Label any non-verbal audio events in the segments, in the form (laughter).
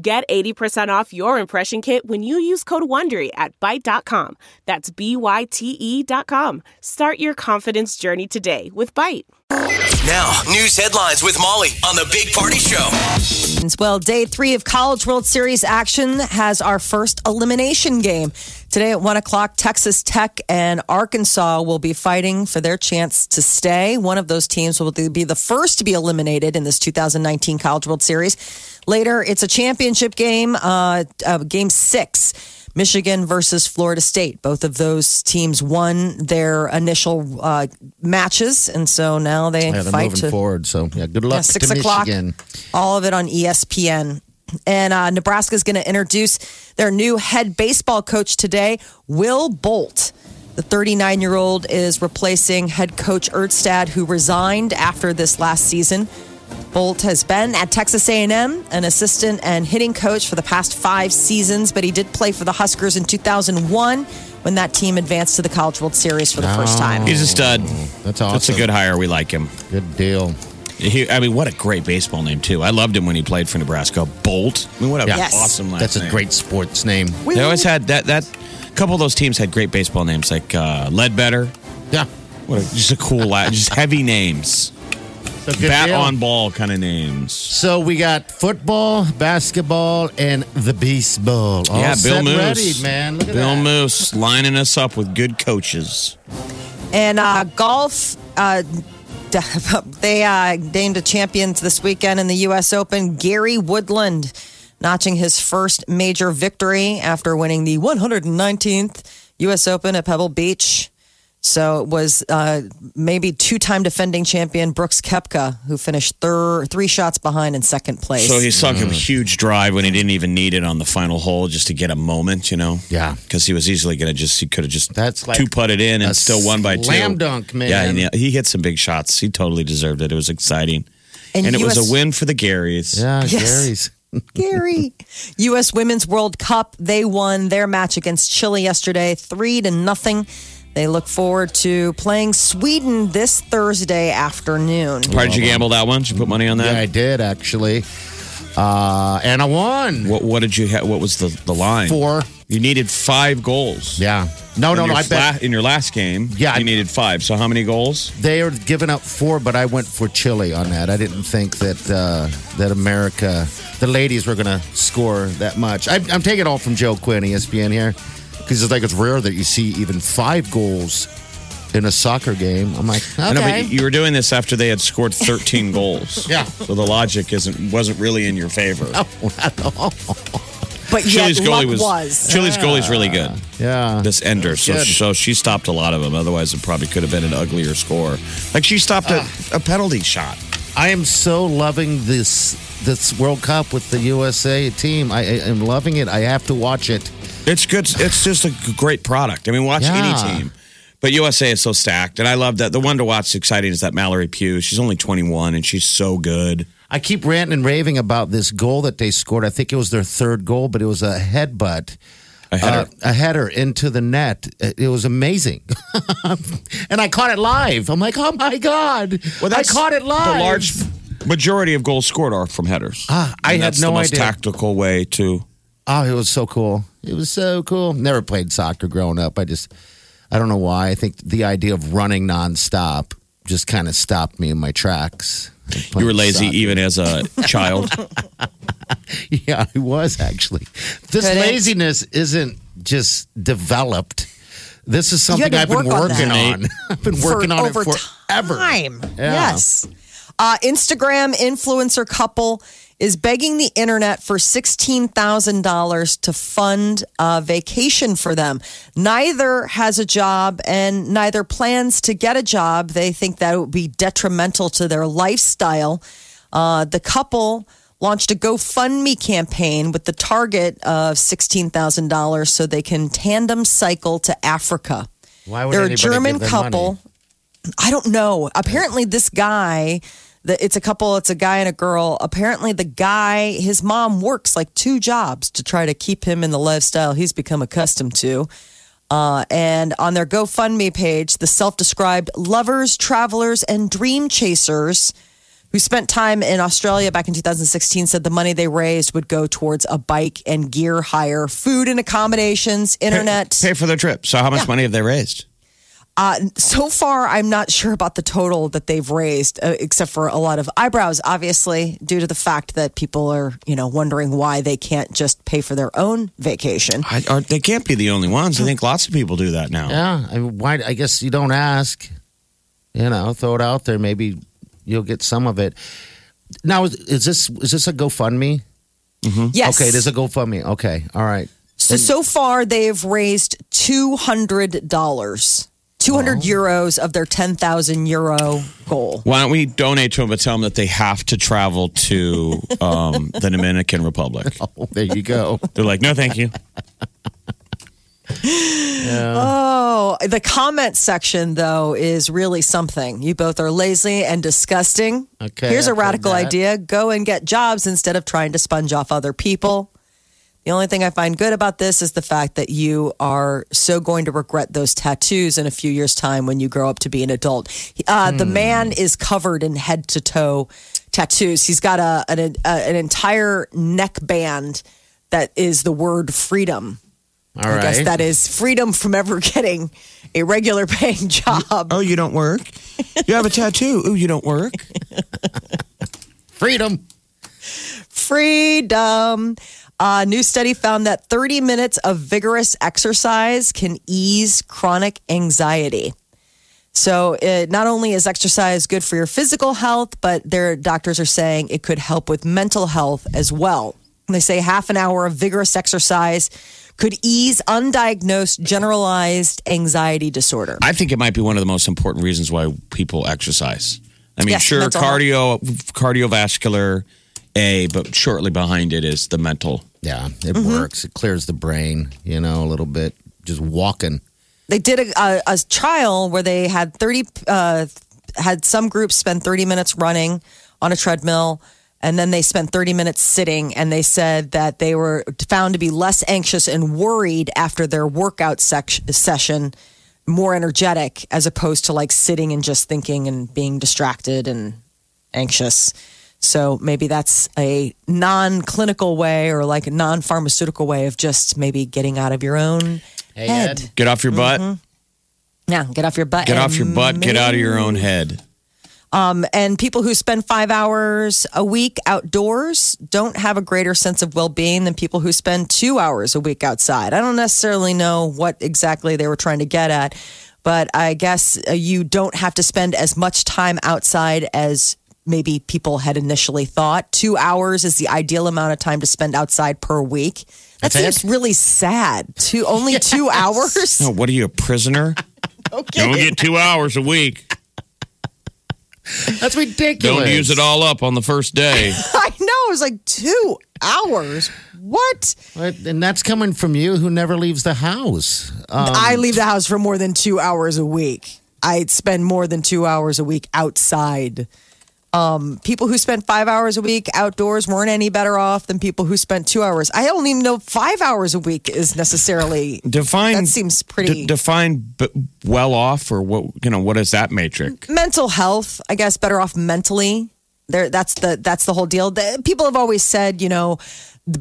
Get 80% off your impression kit when you use code WONDERY at Byte.com. That's B-Y-T-E dot com. Start your confidence journey today with Byte. Now, news headlines with Molly on the Big Party Show. Well, day three of College World Series action has our first elimination game. Today at one o'clock, Texas Tech and Arkansas will be fighting for their chance to stay. One of those teams will be the first to be eliminated in this 2019 College World Series. Later, it's a championship game, uh, uh, game six. Michigan versus Florida State. Both of those teams won their initial uh, matches, and so now they Yeah, they're fight moving to forward. So yeah, good luck yeah, six to o'clock. Michigan. All of it on ESPN. And uh, Nebraska is going to introduce their new head baseball coach today, Will Bolt. The 39 year old is replacing head coach Erstad, who resigned after this last season. Bolt has been at Texas A&M, an assistant and hitting coach for the past five seasons, but he did play for the Huskers in 2001 when that team advanced to the College World Series for the first time. He's a stud. That's awesome. That's a good hire. We like him. Good deal. He, I mean, what a great baseball name too. I loved him when he played for Nebraska. Bolt. I mean, what a Yes. awesome last That's a name. great sports name. They always had that. That couple of those teams had great baseball names, like uh, Ledbetter. Yeah. What a, just a cool, la- just heavy names. So good Bat deal. on ball kind of names. So we got football, basketball, and the baseball. All yeah, Bill set Moose. ready, man. Look at Bill that. Moose lining us up with good coaches. And uh, golf, uh, (laughs) they uh, named a champion this weekend in the U.S. Open. Gary Woodland notching his first major victory after winning the 119th U.S. Open at Pebble Beach. So it was uh, maybe two-time defending champion Brooks Koepka who finished thir- three shots behind in second place. So he sunk a huge drive when he didn't even need it on the final hole just to get a moment, you know? Yeah. Because he was easily going to just, he could have just That's like two putted in and still won by two. slam dunk, man. Yeah, and he hit some big shots. He totally deserved it. It was exciting. And And, it was a win for the Garys. Yeah, (laughs) Yes. Gary's. (laughs) Gary. U.S. Women's World Cup. They won their match against Chile yesterday, three to nothing. They look forward to playing Sweden this Thursday afternoon. Why did you gamble that one? Did you put money on that? Yeah, I did actually. Uh, and I won. What, what did you ha- What was the, the line? Four. You needed five goals. Yeah. No, no, no. your I bet fla- in your last game, Yeah, I- you needed five. So how many goals? they are giving up four, but I went for Chile on that. I didn't think that uh, that America, the ladies, were going to score that much. I, I'm taking it all from Joe Quinn, E ESPN here, because it's like it's rare that you see even five goals in a soccer game. I'm like, I know, but you were doing this after they had scored 13 (laughs) goals. Yeah. So the logic isn't wasn't really in your favor. (laughs) But yet Chile's luck goalie was, was. Chile's goalie's really good. yeah. This ender, so Good. so she stopped a lot of them. Otherwise, it probably could have been an uglier score. Like she stopped a, Ah. a penalty shot. I am so loving this this World Cup with the USA team. I, I am loving it. I have to watch it. It's good. It's just a great product. I mean, watch Yeah. any team. But USA is so stacked, and I love that. The one to watch exciting is that Mallory Pugh. She's only 21, and she's so good. I keep ranting and raving about this goal that they scored. I think it was their third goal, but it was a headbutt. I had her. uh, a header into the net. It was amazing, (laughs) and I caught it live. I'm like, oh my god! Well, I caught it live. The large majority of goals scored are from headers. Ah, I had that's no the most idea. tactical way to. Oh, it was so cool. It was so cool. Never played soccer growing up. I just, I don't know why. I think the idea of running nonstop just kind of stopped me in my tracks. You were lazy Soccer. even as a child. (laughs) Yeah, I was actually. This Could laziness isn't just developed. This is something I've been work on working that. on. (laughs) I've been working on it over forever. time. Yeah. Yes. Uh, Instagram influencer couple is begging the internet for $16,000 to fund a vacation for them. Neither has a job and neither plans to get a job. They think that it would be detrimental to their lifestyle. Uh, the couple launched a GoFundMe campaign with the target of $16,000 so they can tandem cycle to Africa. Why would They're a German couple. money? I don't know. Apparently, this guy, the, it's a couple, it's a guy and a girl. Apparently, the guy, his mom works like two jobs to try to keep him in the lifestyle he's become accustomed to. Uh, and on their GoFundMe page, the self described lovers, travelers, and dream chasers who spent time in Australia back in 2016 said the money they raised would go towards a bike and gear hire, food and accommodations, internet. Pay for their trip. So how much money have they raised? Uh, so far, I'm not sure about the total that they've raised, uh, except for a lot of eyebrows, obviously, due to the fact that people are, you know, wondering why they can't just pay for their own vacation. I, or they can't be the only ones. I think lots of people do that now. Yeah, I, why? I guess you don't ask. You know, throw it out there. Maybe you'll get some of it. Now, is, is this is this a GoFundMe? Yes. Okay, there's a GoFundMe. Okay, all right. So so far they've raised two hundred dollars, two hundred euros of their ten thousand euro goal. Why don't we donate to them but tell them that they have to travel to um, the Dominican Republic? (laughs) Oh, there you go. They're like, no, thank you. Oh, the comment section though is really something. You both are lazy and disgusting. Okay, Here's a I've heard radical idea: go and get jobs instead of trying to sponge off other people. The only thing I find good about this is the fact that you are so going to regret those tattoos in a few years' time when you grow up to be an adult. Uh, The Hmm. man is covered in head to toe tattoos. He's got a an, a, an entire neck band that is the word freedom. All I right. guess that is freedom from ever getting a regular paying job. Oh, you don't work? You have a tattoo. Oh, you don't work? (laughs) freedom. Freedom. A new study found that 30 minutes of vigorous exercise can ease chronic anxiety. So, it, not only is exercise good for your physical health, but their doctors are saying it could help with mental health as well. They say half an hour of vigorous exercise could ease undiagnosed generalized anxiety disorder. I think it might be one of the most important reasons why people exercise. I mean, Yes, sure, cardio, cardiovascular, A, but shortly behind it is the mental. Yeah, it Mm-hmm. works. It clears the brain, you know, a little bit. Just walking. they did a, a, a trial where they had 30 uh, had some groups spend 30 minutes running on a treadmill and then they spent 30 minutes sitting and they said that they were found to be less anxious and worried after their workout sec- session more energetic as opposed to like sitting and just thinking and being distracted and anxious so maybe that's a non-clinical way or like a non-pharmaceutical way of just maybe getting out of your own Hey, head Ed. Get off your butt. yeah, get off your butt. Get off your butt. Get out of your own head. And people who spend five hours a week outdoors don't have a greater sense of well being than people who spend two hours a week outside. I don't necessarily know what exactly they were trying to get at, but I guess uh, you don't have to spend as much time outside as maybe people had initially thought. Two hours is the ideal amount of time to spend outside per week. That That's seems really sad. Two only (laughs) two hours. No, what are you, a prisoner? (laughs) Okay. Don't get two hours a week. That's ridiculous. Don't use it all up on the first day. (laughs) I know. It was like two hours. What? What? And that's coming from you who never leaves the house. Um, I leave the house for more than two hours a week. I spend more than two hours a week outside. Um, people who spent five hours a week outdoors weren't any better off than people who spent two hours. I don't even know five hours a week is necessarily. Define That seems pretty- d- define b- well off or what you know. What is that matrix? mental health i guess better off mentally there that's the that's the whole deal The- people have always said you know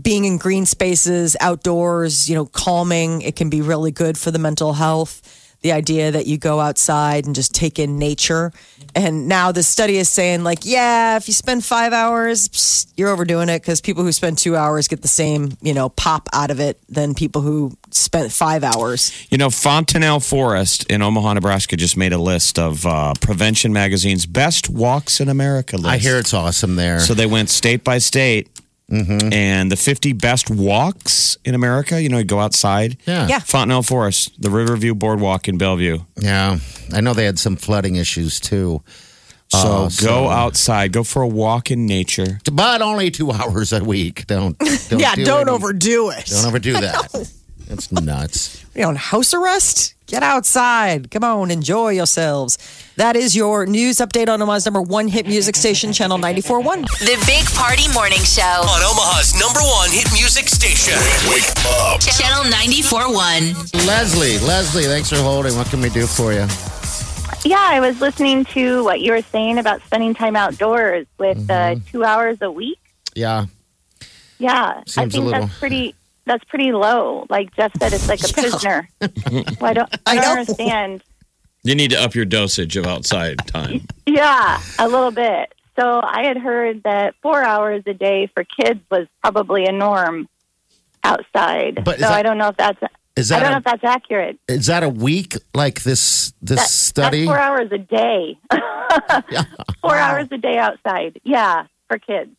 being in green spaces outdoors you know calming it can be really good for the mental health the idea that you go outside and just take in nature and now the study is saying like yeah if you spend five hours psst, you're overdoing it because people who spend two hours get the same you know pop out of it than people who spent five hours You know, Fontenelle Forest in Omaha, Nebraska, just made a list of uh, Prevention Magazine's best walks in America. List. I hear it's awesome there. So they went state by state, Mm-hmm. and the 50 best walks in America. You know, you go outside. yeah. Yeah. Fontenelle Forest, the Riverview Boardwalk in Bellevue. Yeah. I know they had some flooding issues too. So Oh, go so- outside, go for a walk in nature. But only two (laughs) hours a week. Don't. don't (laughs) yeah, do don't any- overdo it. Don't overdo (laughs) that. That's nuts. you know, on house arrest? Get outside. Come on, enjoy yourselves. That is your news update on Omaha's number one hit music station, Channel 94.1. The Big Party Morning Show. On Omaha's number one hit music station. Wake up. Channel 94.1. Leslie, Leslie, thanks for holding. What can we do for you? Yeah, I was listening to what you were saying about spending time outdoors with Mm-hmm. uh, two hours a week. Yeah. Yeah, I Seems a think little- that's pretty. That's pretty low. Like Jeff said, it's like a (laughs) prisoner. well, I don't. (laughs) I, I don't know. understand. You need to up your dosage of outside time. (laughs) Yeah, a little bit. So I had heard that four hours a day for kids was probably a norm outside. But is so that- I don't know if that's. Is that I don't know if that's accurate. is that a week like this this That- study? That's four hours a day. Yeah. four hours a day outside. Yeah, for kids.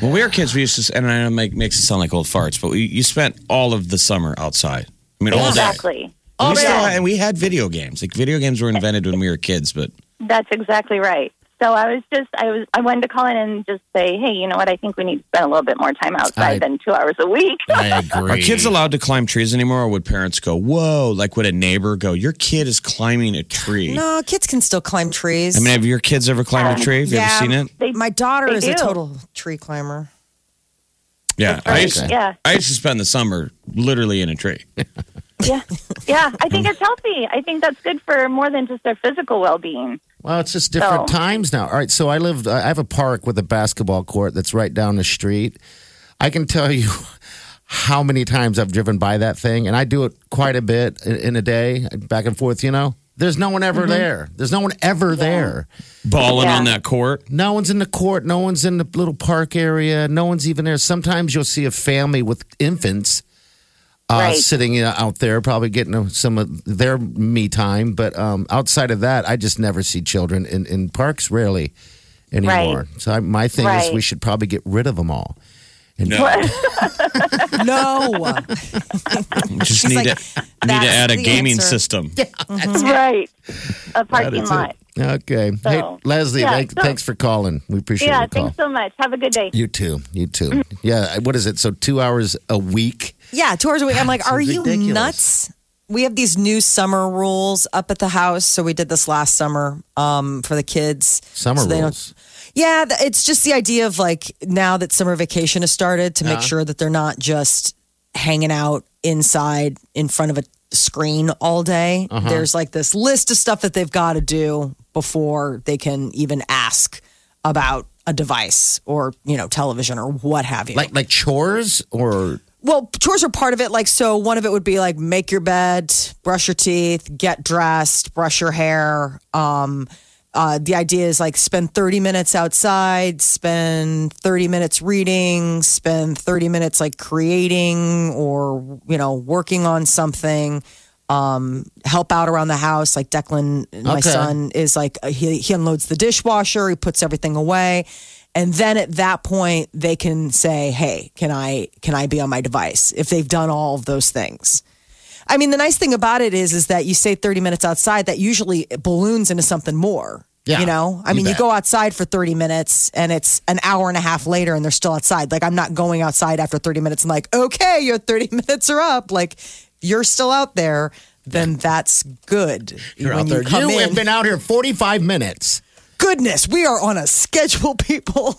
When we were kids, we used to, and I know it make, makes it sound like old farts, but we, you spent all of the summer outside. I mean, all day. Exactly. we still and we had video games. Like video games were invented when we were kids, but That's exactly right. So I was just I was I wanted to call in and just say, hey, you know what? I think we need to spend a little bit more time outside I- than two hours a week. I agree. are kids allowed to climb trees anymore, or would parents go, "Whoa!" Like would a neighbor go, "Your kid is climbing a tree"? No, kids can still climb trees. I mean, have your kids ever climbed a um, tree? Have you yeah. ever seen it? They- my daughter they is a total tree climber. Yeah, I used, to, Yeah. I used to spend the summer literally in a tree. (laughs) yeah, yeah. I think it's healthy. I think that's good for more than just their physical well being. Well, it's just different So- times now. All right, so I live. I have a park with a basketball court that's right down the street. I can tell (laughs) you how many times I've driven by that thing, and I do it quite a bit in, in a day, back and forth. You know, there's no one ever mm-hmm. there. There's no one ever there. Balling Yeah. on that court. No one's in the court. No one's in the little park area. No one's even there. Sometimes you'll see a family with infants uh, Right. sitting uh, out there, probably getting uh, some of their me time. But um, outside of that, I just never see children in, in parks, rarely anymore. So I, my thing is, we should probably get rid of them all. And No, (laughs) No. (laughs) just She's need like, to need to add a the gaming answer." system. (laughs) Right. A parking That's lot. It. Okay. hey, Leslie, yeah, thank, so- thanks for calling. We appreciate Yeah. your call. Thanks so much. Have a good day. you too. You too. yeah. What is it? So two hours a week? Yeah, two hours a week. I'm like, Seems are you nuts? We have these new summer rules up at the house. So we did this last summer um, for the kids. Summer So they don't- rules. Yeah, it's just the idea of like now that summer vacation has started to make Yeah. sure that they're not just hanging out inside in front of a screen all day. Uh-huh. There's like this list of stuff that they've got to do before they can even ask about a device or, you know, television or what have you. Like like chores or Well, chores are part of it. Like, so one of it would be like make your bed, brush your teeth, get dressed, brush your hair. Um, uh, the idea is like spend 30 minutes outside, spend 30 minutes reading, spend 30 minutes like creating or, you know, working on something. Um, help out around the house. Like Declan, my Okay. son, is like uh, he, he unloads the dishwasher, he puts everything away. And then at that point, they can say, "Hey, can I can I be on my device?" If they've done all of those things. I mean, the nice thing about it is, is that you say 30 minutes outside, that usually balloons into something more. Yeah, you know, I you mean, you go outside for 30 minutes and it's an hour and a half later and they're still outside. Like, I'm not going outside after 30 minutes and like, okay, your 30 (laughs) minutes are up. Like, you're still out there, then that's good. you're out there. You you in, have been out here 45 minutes. goodness, we are on a schedule, (laughs) people.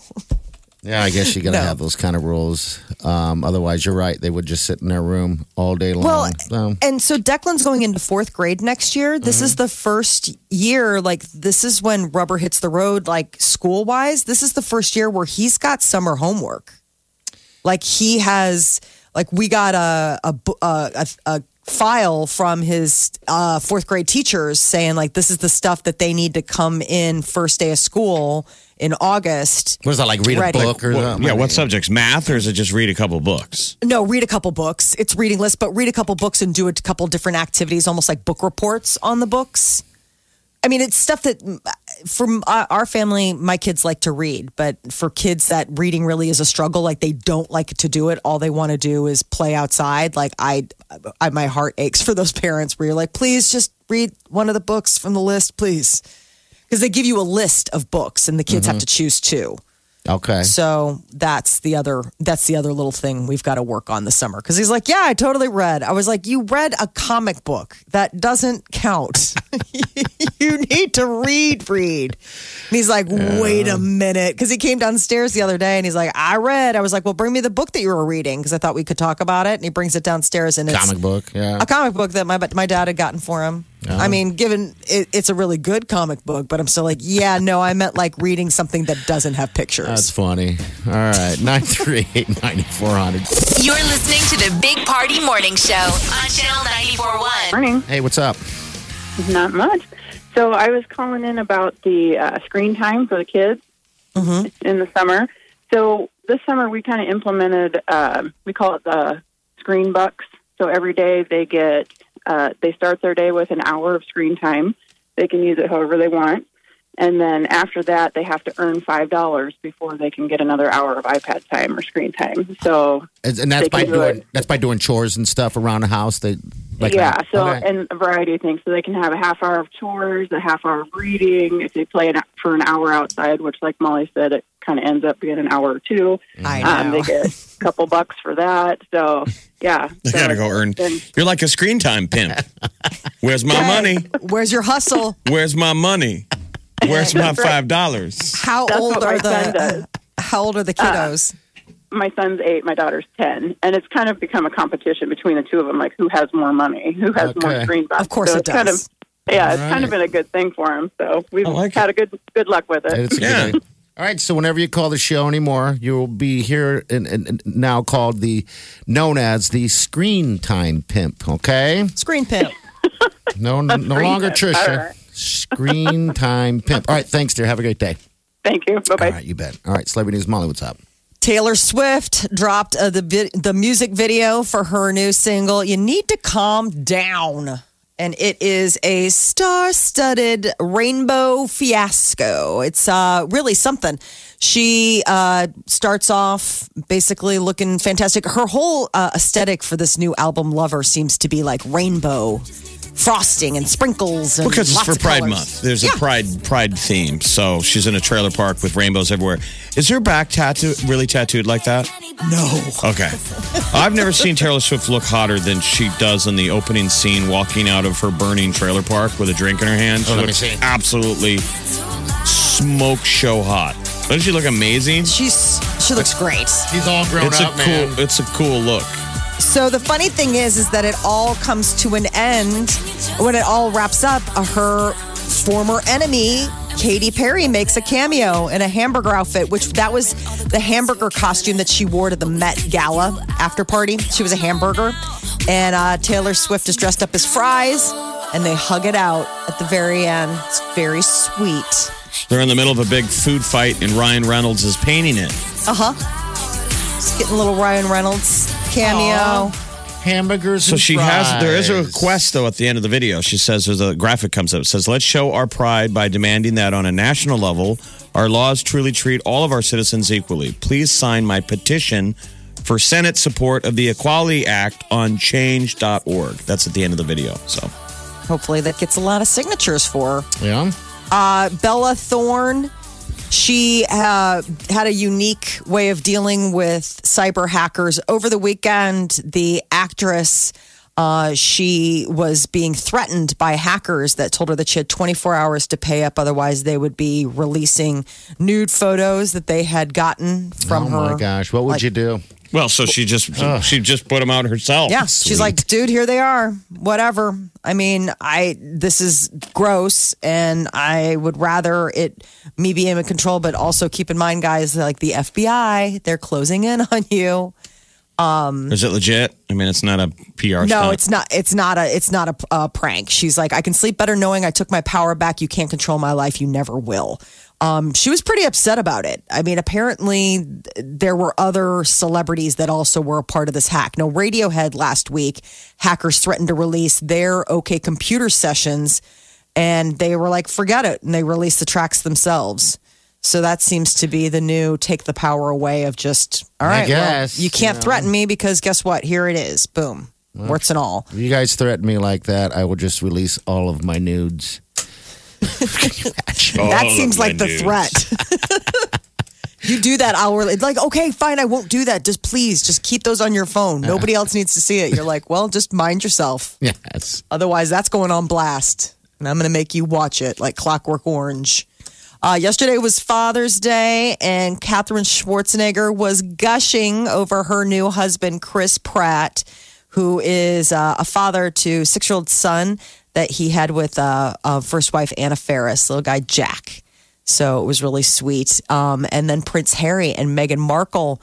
Yeah, I guess you got to No. have those kind of rules. Um, otherwise, you're right. They would just sit in their room all day long. Well, So- and so Declan's going into fourth grade next year. This is Mm-hmm. the first year, like, this is when rubber hits the road, like, school wise. This is the first year where he's got summer homework. Like, he has, like, we got a, a, a, a, a file from his uh, fourth grade teachers saying, like, this is the stuff that they need to come in first day of school in August. what is that, like read Ready. a book or Well, yeah, what subjects? Math, or is it just read a couple books? No, read a couple books. It's reading list, but read a couple books and do a couple different activities, almost like book reports on the books. I mean, it's stuff that from uh, our family, my kids like to read, but for kids that reading really is a struggle, like they don't like to do it. All they want to do is play outside. Like I, I, my heart aches for those (laughs) parents where you're like, please just read one of the books from the list, please. because they give you a list of books and the kids have to choose two. Okay. So that's the other that's the other little thing we've got to work on this summer. Because he's like, yeah, I totally read. I was like, you read a comic book that doesn't count. (laughs) (laughs) you need to read, read. And he's like, wait a minute, because he came downstairs the other day and he's like, I read. I was like, well, bring me the book that you were reading because I thought we could talk about it. And he brings it downstairs and it's Comic book. Yeah. a comic book that my my dad had gotten for him. I oh. mean, given it, it's a really good comic book, but I'm still like, yeah, no, I meant like reading something that doesn't have pictures. That's funny. All right. (laughs) 938 9400. You're listening to the Big Party Morning Show on Channel 941. Morning. Hey, what's up? Not much. So I was calling in about the uh, screen time for the kids in the summer. So this summer we kind of implemented. Uh, we call it the screen bucks. So every day they get uh, they start their day with an hour of screen time. They can use it however they want, and then after that they have to earn five dollars before they can get another hour of iPad time or screen time. So And and that's by do doing it. that's by doing chores and stuff around the house. They like yeah, so Okay. and a variety of things. So they can have a half hour of chores, a half hour of reading. If they play an, for an hour outside, which, like Molly said, it kind of ends up being an hour or two. I Um, know. they get a couple bucks for that. So yeah, I so gotta go earn. then- You're like a screen time pimp. Where's my money? Where's your hustle? Where's my money? (laughs) Where's my five dollars? How That's old are the does. How old are the uh, kiddos? my son's eight, my daughter's ten, and it's kind of become a competition between the two of them, like who has more money, who has more screen time. Of course so it it's Kind of, does. yeah, it's All kind of been a good thing for him. So we've like had a good good luck with it. It's a good Yeah. All right, so whenever you call the show anymore, you'll be here and, and now called the known as the screen time pimp. Okay, Screen pimp. no, (laughs) no longer pimp. All Trisha. Right. Screen (laughs) time pimp. All right, thanks, dear. Have a great day. Thank you. Bye bye. All right, you bet. All right, celebrity news, Molly. What's up? Taylor Swift dropped uh, the vi- the music video for her new single. You need to calm down. And it is a star-studded rainbow fiasco. It's uh, really something. She uh, starts off basically looking fantastic. Her whole uh, aesthetic for this new album, Lover, seems to be like rainbow frosting and sprinkles. And Because it's lots for of Pride colors. Month. There's Yeah. a Pride Pride theme. So she's in a trailer park with rainbows everywhere. Is her back tattoo really tattooed like that? No. Okay. I've never seen Taylor Swift look hotter than she does in the opening scene walking out of her burning trailer park with a drink in her hand. She Oh, let me looks see. absolutely smoke show hot. Doesn't she look amazing? She's she looks great. He's all grown It's a up, man. cool it's a cool look. So the funny thing is, is that it all comes to an end when it all wraps up. uh, Her former enemy, Katy Perry, makes a cameo in a hamburger outfit, which that was the hamburger costume that she wore to the Met Gala after party. She was a hamburger, and uh, Taylor Swift is dressed up as fries, and they hug it out at the very end. It's very sweet. They're in the middle of a big food fight and Ryan Reynolds is painting it. Uh huh. Just getting a little Ryan Reynolds cameo. Hamburgers. So and she has. There is a fries. request though at the end of the video. She says there's a graphic comes up. It says let's show our pride by demanding that on a national level, our laws truly treat all of our citizens equally. Please sign my petition for Senate support of the Equality Act on Change.org. That's at the end of the video. So Hopefully, that gets a lot of signatures for her. Yeah. Uh, Bella Thorne, she uh, had a unique way of dealing with cyber hackers. Over the weekend, the actress. Uh, she was being threatened by hackers that told her that she had 24 hours to pay up, otherwise they would be releasing nude photos that they had gotten from oh her. Oh my gosh, what would Like- you do? Well, so she just she just put them out herself. Yeah, she's like, dude, here they are. Whatever. I mean, I this is gross, and I would rather it me be in control, but also keep in mind, guys, like the FBI, they're closing in (laughs) on you. Is it legit? I mean, it's not a PR. No, stunt. it's not. It's not a. It's not a, a prank. She's like, I can sleep better knowing I took my power back. You can't control my life. You never will. Um, she was pretty upset about it. I mean, apparently there were other celebrities that also were a part of this hack. No, Radiohead last week, hackers threatened to release their OK Computer sessions, and they were like, forget it, and they released the tracks themselves. So that seems to be the new take the power away of just all right, I right. well, you can't you know. threaten me because guess what? Here it is. Boom. Warts and all. If you guys threaten me like that, I will just release all of my nudes. (laughs) that seems like the threat. (laughs) you do that hourly. Like, okay, fine, I won't do that. Just please, just keep those on your phone. Nobody else needs to see it. You're like, well, just mind yourself. Yes. Otherwise, that's going on blast. And I'm going to make you watch it like Clockwork Orange. Uh, yesterday was Father's Day, and Katherine Schwarzenegger was gushing over her new husband, Chris Pratt, who is uh, a father to six year old son that he had with uh, uh, first wife, Anna Faris, little guy, Jack. So it was really sweet. Um, and then Prince Harry and Meghan Markle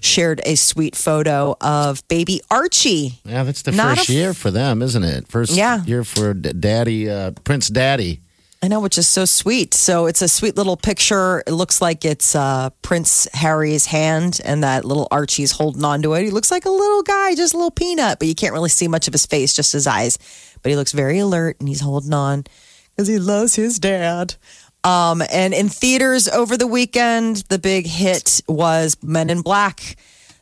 shared a sweet photo of baby Archie. Yeah, that's the Not first year for them, isn't it? First Yeah. year for D- Daddy, uh, Prince Daddy. I know, which is so sweet. So it's a sweet little picture. It looks like it's uh, Prince Harry's hand, and that little Archie's holding on to it. He looks like a little guy, just a little peanut, but you can't really see much of his face, just his eyes. But he looks very alert, and he's holding on because he loves his dad. Um, and in theaters over the weekend, the big hit was Men in Black,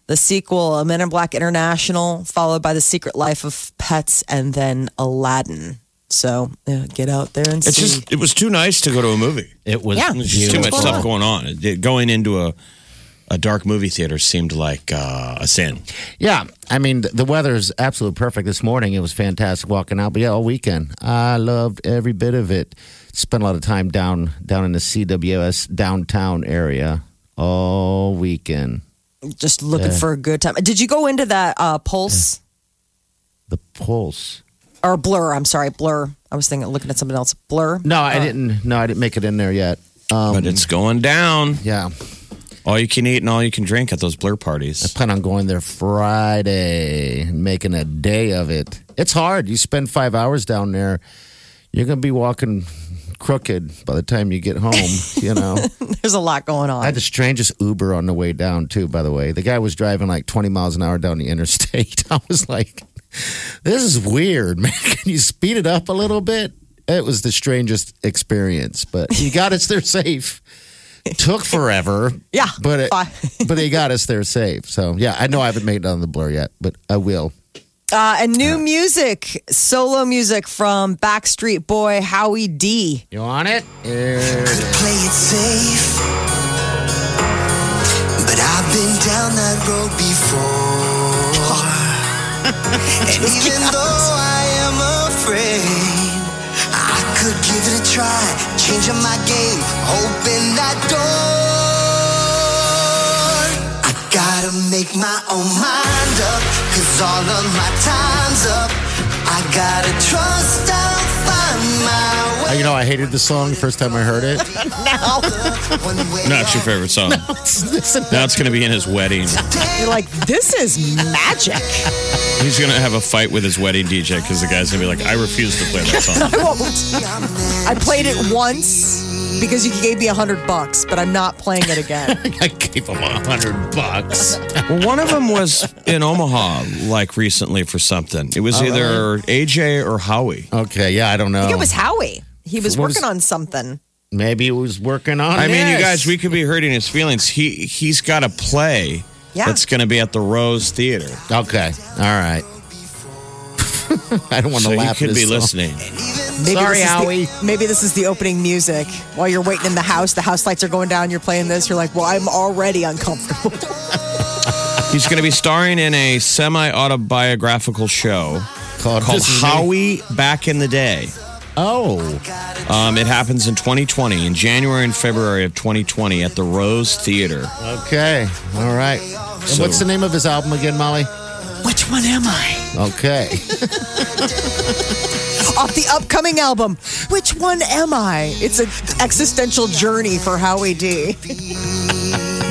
the sequel, Men in Black International, followed by The Secret Life of Pets, and then Aladdin. So yeah, get out there and It's see. just it was too nice to go to a movie. It was Yeah. There's just too much stuff going on. It- it- going into a a dark movie theater seemed like uh, a sin. Yeah, I mean the weather is absolutely perfect. This morning it was fantastic walking out, but yeah, all weekend I loved every bit of it. Spent a lot of time down down in the CWS downtown area all weekend. just looking for a good time. Did you go into that uh, Pulse The pulse. Or Blur? I'm sorry, Blur. I was thinking, looking at something else. Blur. No, I didn't. No, I didn't make it in there yet. Um, but it's going down. yeah, All you can eat and all you can drink at those blur parties. I plan on going there Friday and making a day of it. It's hard. You spend five hours down there, you're gonna be walking crooked by the time you get home. You (laughs) know. There's a lot going on. I had the strangest Uber on the way down too. By the way, the guy was driving like 20 miles an hour down the interstate. (laughs) I was like, "This is weird, (laughs) man. Can you speed it up a little bit?" It was the strangest experience, but he got us there safe. Took forever, (laughs) Yeah, but it, (laughs) but he got us there safe. So yeah, I know I haven't made it on the blur yet, but I will. Uh, and new music, solo music from Backstreet Boy Howie D. You on it? Here it is. play it safe. But I've been down that road before. And even though I am afraid, I could give it a try. Changing my game, open that door. I gotta make my own mind up, cause all of my time's up. I gotta trust I'll find my way. You know, I hated the song the first time I heard it. (laughs) Not your favorite song. (laughs) Listen, Now it's going to be in his wedding. You're like, this is magic. He's going to have a fight with his wedding DJ because the guy's going to be like, I refuse to play that song. (laughs) I won't. I played it once because you gave me a hundred bucks, but I'm not playing it again. (laughs) I gave him a hundred bucks. well, one of them was in Omaha, like recently for something. It was oh, either AJ or Howie. Okay, yeah, I don't know. I think it was Howie. He was What was- working on something. Maybe it was working on. I mean, you guys, we could be hurting his feelings. He he's got a play Yeah. that's going to be at the Rose Theater, Okay, all right. (laughs) I don't want so to he laugh. could be song. listening. Maybe Sorry, this is Howie. The, maybe this is the opening music while you're waiting in the house. The house lights are going down. You're playing this. You're like, well, I'm already uncomfortable. (laughs) He's going to be starring in a semi autobiographical show Called, called This Is Me. Howie Back in the Day. Oh, Um, it happens in 2020, in January and February of 2020 at the Rose Theater. okay, all right. And So- what's the name of his album again, Molly? Which one am I? Okay, (laughs) Off the upcoming album. Which one am I? It's an existential journey for Howie D.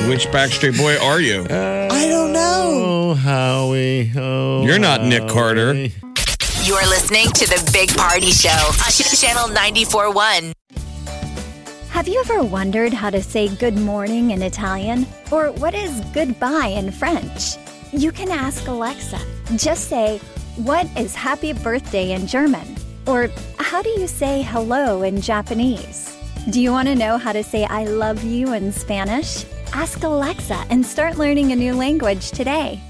Which Backstreet Boy are you? I don't know. oh Howie, oh You're not Nick Carter. Howie. You're listening to the Big Party Show on Channel 94.1. Have you ever wondered how to say good morning in Italian? Or what is goodbye in French? You can ask Alexa. Just say, What is happy birthday in German? Or how do you say hello in Japanese? Do you want to know how to say I love you in Spanish? Ask Alexa and start learning a new language today.